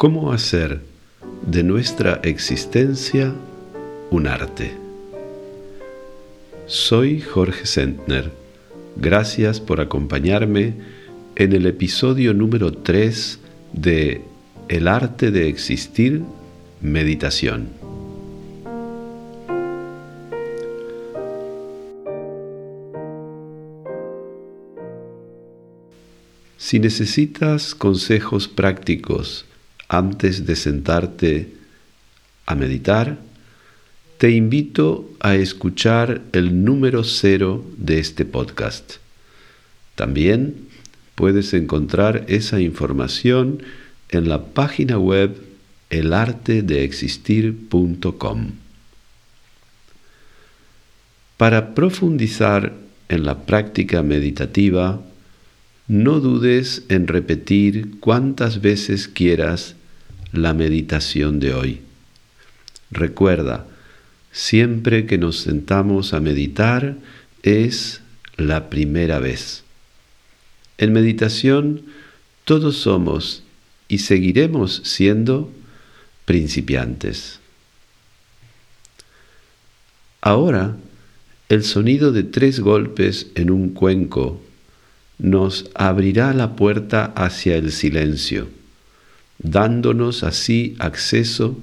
¿Cómo hacer de nuestra existencia un arte? Soy Jorge Sentner. Gracias por acompañarme en el episodio número 3 de El arte de existir, meditación. Si necesitas consejos prácticos antes de sentarte a meditar, te invito a escuchar el número cero de este podcast. También puedes encontrar esa información en la página web elartedeexistir.com. Para profundizar en la práctica meditativa, no dudes en repetir cuantas veces quieras la meditación de hoy. Recuerda, siempre que nos sentamos a meditar es la primera vez. En meditación todos somos y seguiremos siendo principiantes. Ahora, el sonido de tres golpes en un cuenco nos abrirá la puerta hacia el silencio dándonos así acceso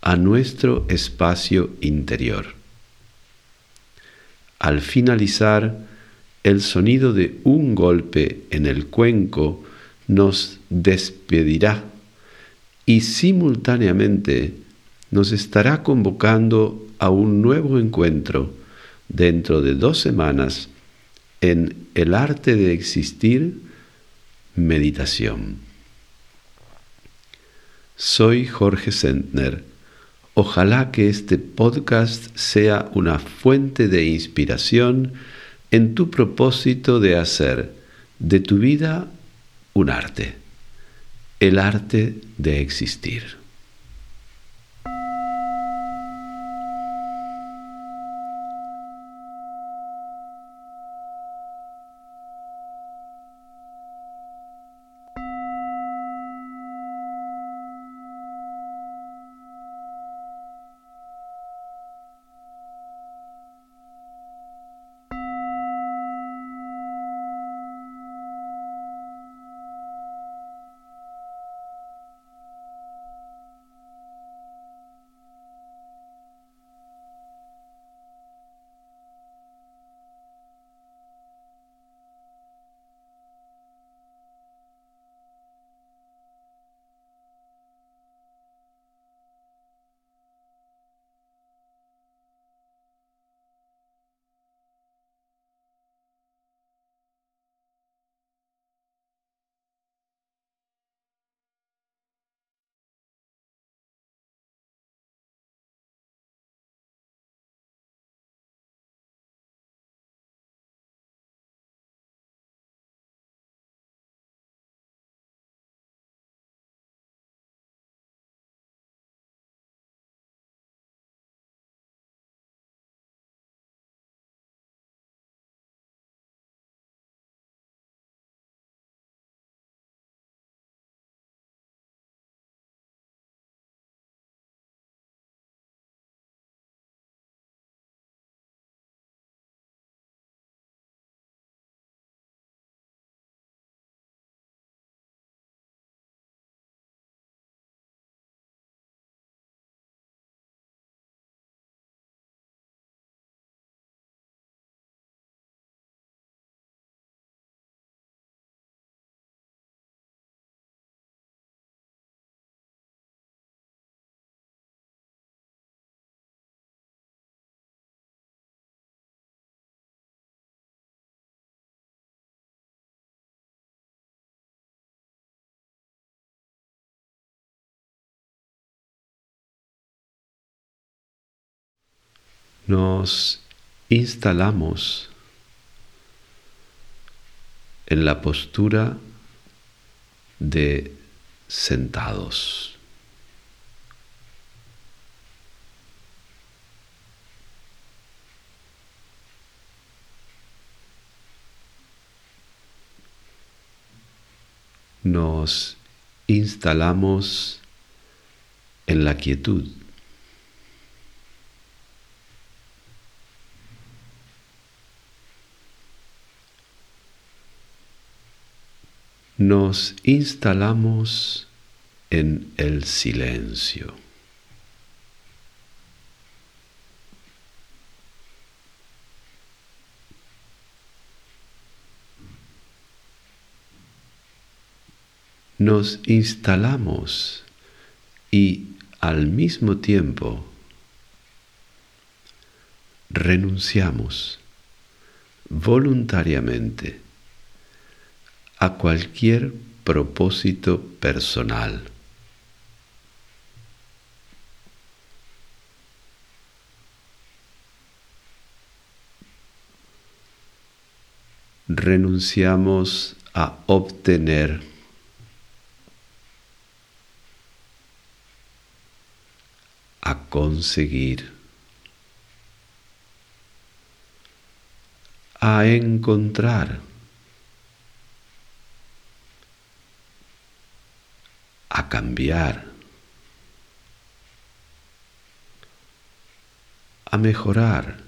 a nuestro espacio interior. Al finalizar, el sonido de un golpe en el cuenco nos despedirá y simultáneamente nos estará convocando a un nuevo encuentro dentro de dos semanas en el arte de existir meditación. Soy Jorge Sentner. Ojalá que este podcast sea una fuente de inspiración en tu propósito de hacer de tu vida un arte, el arte de existir. Nos instalamos en la postura de sentados. Nos instalamos en la quietud. Nos instalamos en el silencio. nos instalamos y al mismo tiempo renunciamos voluntariamente a cualquier propósito personal. Renunciamos a obtener a conseguir, a encontrar, a cambiar, a mejorar.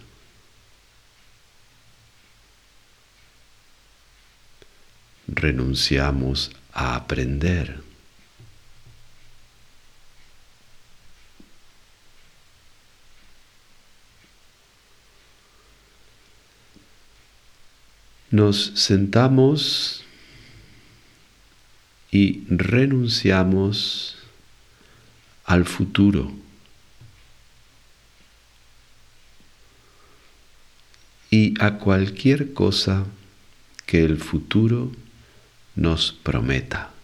Renunciamos a aprender. nos sentamos y renunciamos al futuro. y a cualquier cosa que el futuro nos prometa.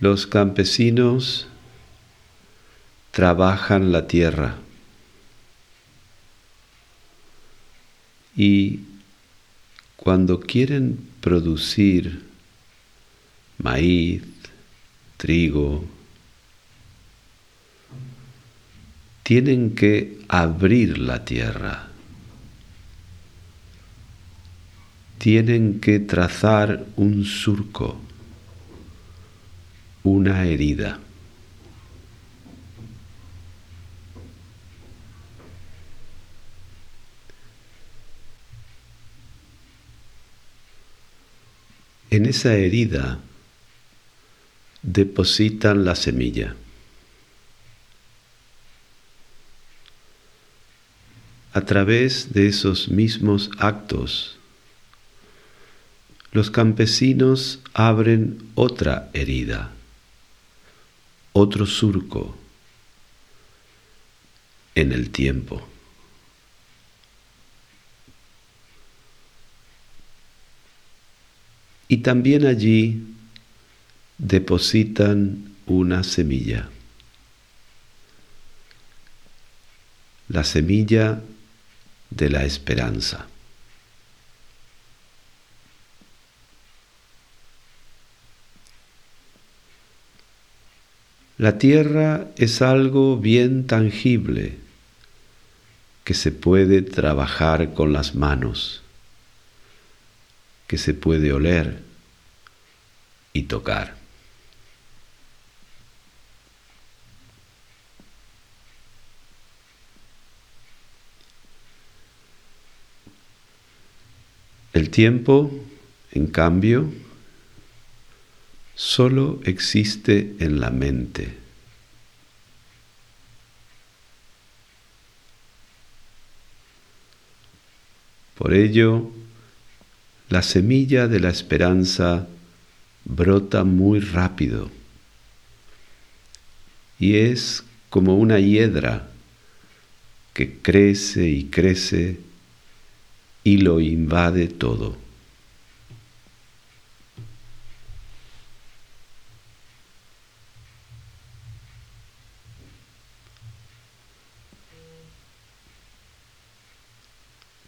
Los campesinos trabajan la tierra. Y cuando quieren producir maíz, trigo, tienen que abrir la tierra, tienen que trazar un surco una herida. En esa herida depositan la semilla. A través de esos mismos actos, los campesinos abren otra herida otro surco en el tiempo. Y también allí depositan una semilla. La semilla de la esperanza. La tierra es algo bien tangible que se puede trabajar con las manos, que se puede oler y tocar. El tiempo, en cambio, solo existe en la mente. Por ello, la semilla de la esperanza brota muy rápido y es como una hiedra que crece y crece y lo invade todo.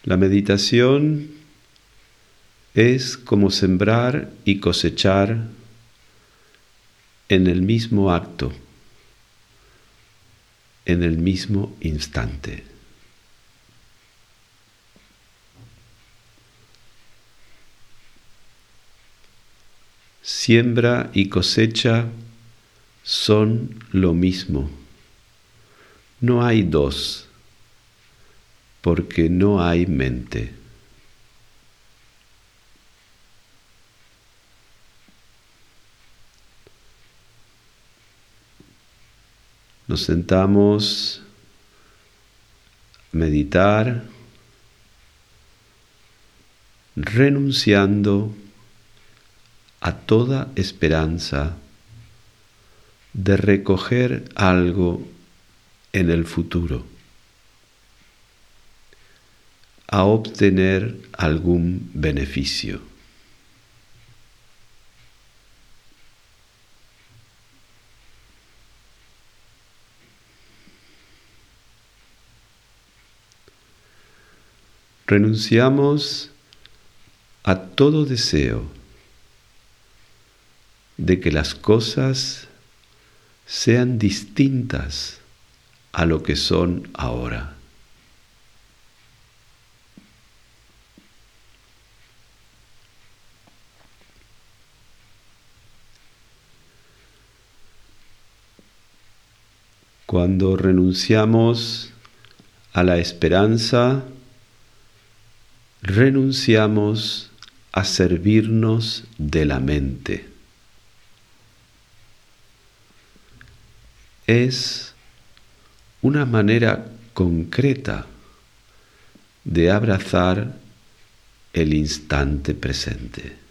La meditación es como sembrar y cosechar en el mismo acto, en el mismo instante. Siembra y cosecha son lo mismo. No hay dos, porque no hay mente. Nos sentamos a meditar, renunciando a toda esperanza de recoger algo en el futuro, a obtener algún beneficio. renunciamos a todo deseo de que las cosas sean distintas a lo que son ahora. Cuando renunciamos a la esperanza, renunciamos a servirnos de la mente. Es una manera concreta de abrazar el instante presente.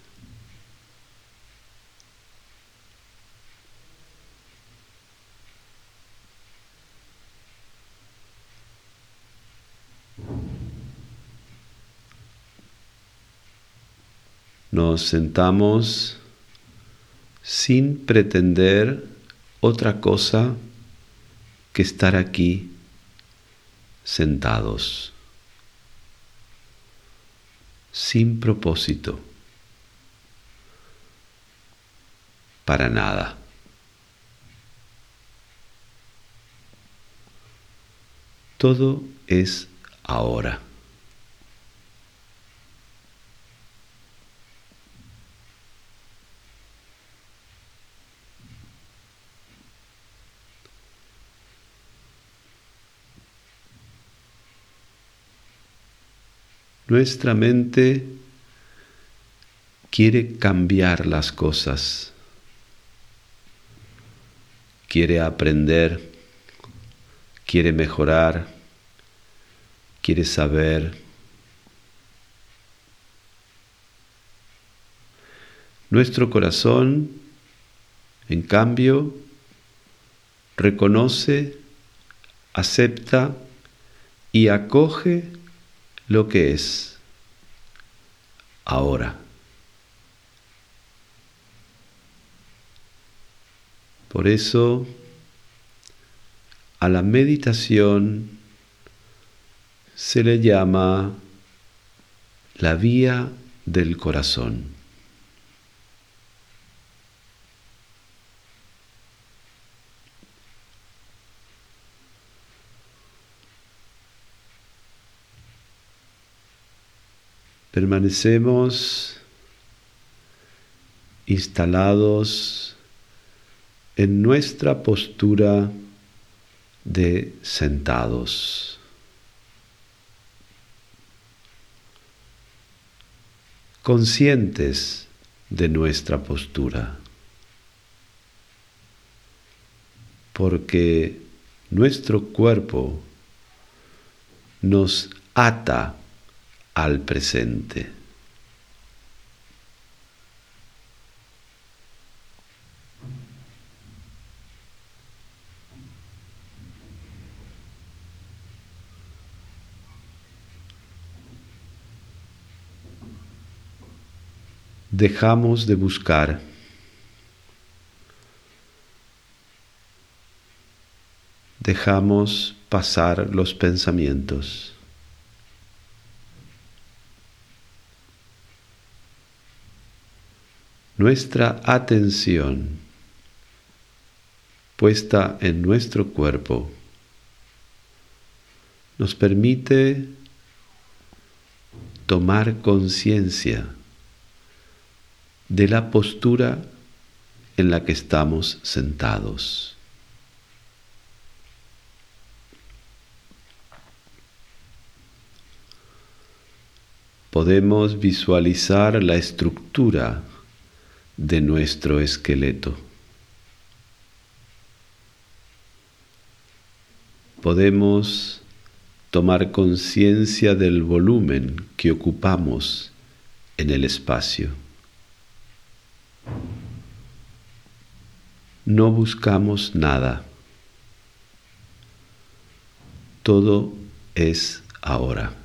Nos sentamos sin pretender otra cosa que estar aquí sentados, sin propósito, para nada. Todo es ahora. Nuestra mente quiere cambiar las cosas, quiere aprender, quiere mejorar, quiere saber. Nuestro corazón, en cambio, reconoce, acepta y acoge lo que es ahora. Por eso, a la meditación se le llama la vía del corazón. Permanecemos instalados en nuestra postura de sentados. conscientes de nuestra postura, porque nuestro cuerpo nos ata al presente. Dejamos de buscar dejamos pasar los pensamientos. Nuestra atención puesta en nuestro cuerpo nos permite tomar conciencia de la postura en la que estamos sentados. Podemos visualizar la estructura de nuestro esqueleto. Podemos tomar conciencia del volumen que ocupamos en el espacio. No buscamos nada. Todo es ahora.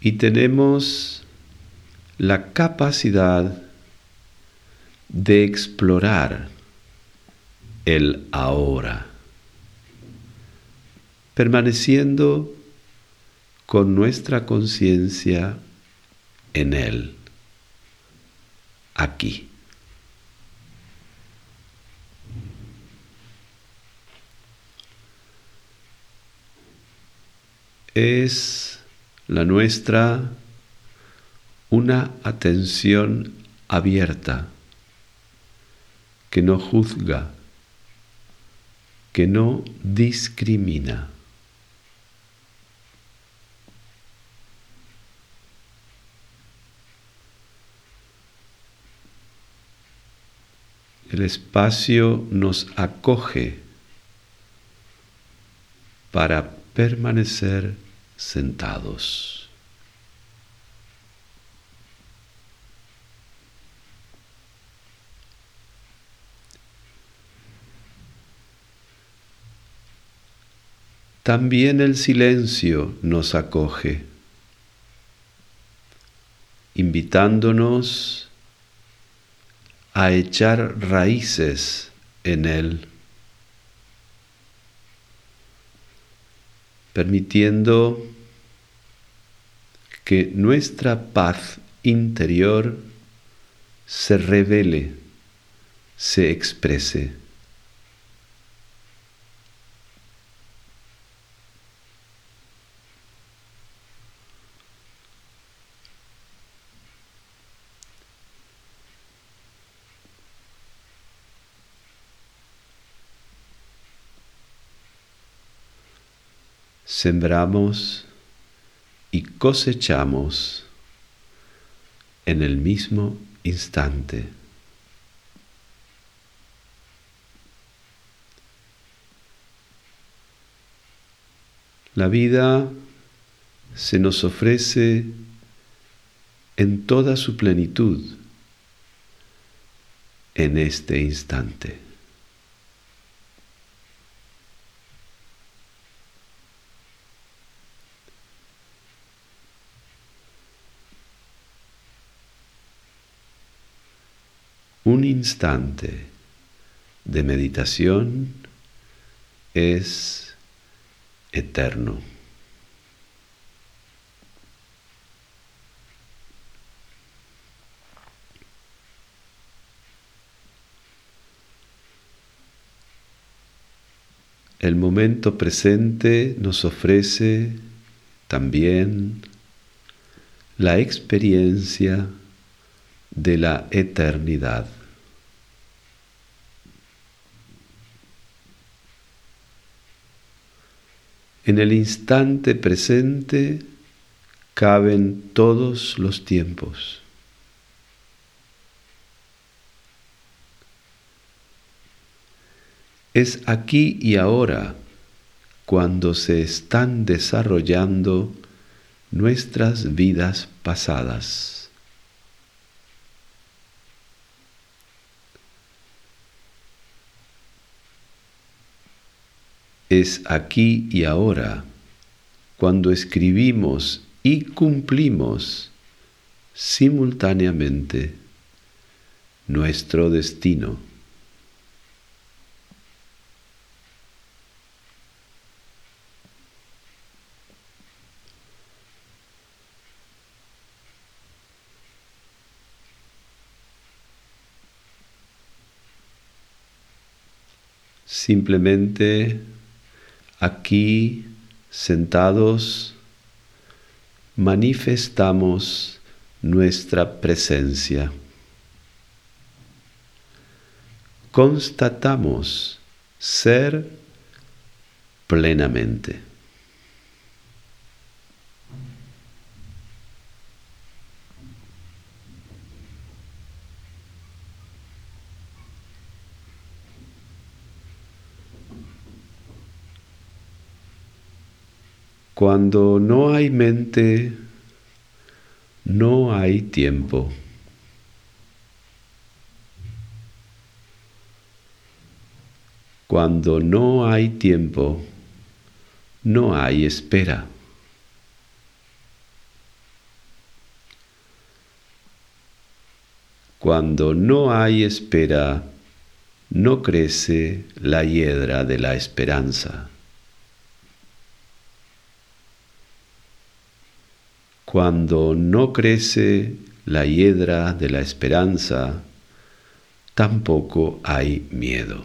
Y tenemos la capacidad de explorar el ahora, permaneciendo con nuestra conciencia en él, aquí. Es la nuestra una atención abierta, que no juzga, que no discrimina. El espacio nos acoge para permanecer sentados. También el silencio nos acoge, invitándonos a echar raíces en él. Permitiendo que nuestra paz interior se revele, se exprese. Sembramos y cosechamos en el mismo instante. La vida se nos ofrece en toda su plenitud en este instante. Un instante de meditación es eterno. El momento presente nos ofrece también la experiencia de la eternidad. En el instante presente caben todos los tiempos. Es aquí y ahora cuando se están desarrollando nuestras vidas pasadas. es aquí y ahora, cuando escribimos y cumplimos simultáneamente nuestro destino. Simplemente aquí, sentados, manifestamos nuestra presencia. Constatamos ser plenamente. Cuando no hay mente, no hay tiempo. Cuando no hay tiempo, no hay espera. Cuando no hay espera, no crece la hiedra de la esperanza. Cuando no crece la hiedra de la esperanza, tampoco hay miedo.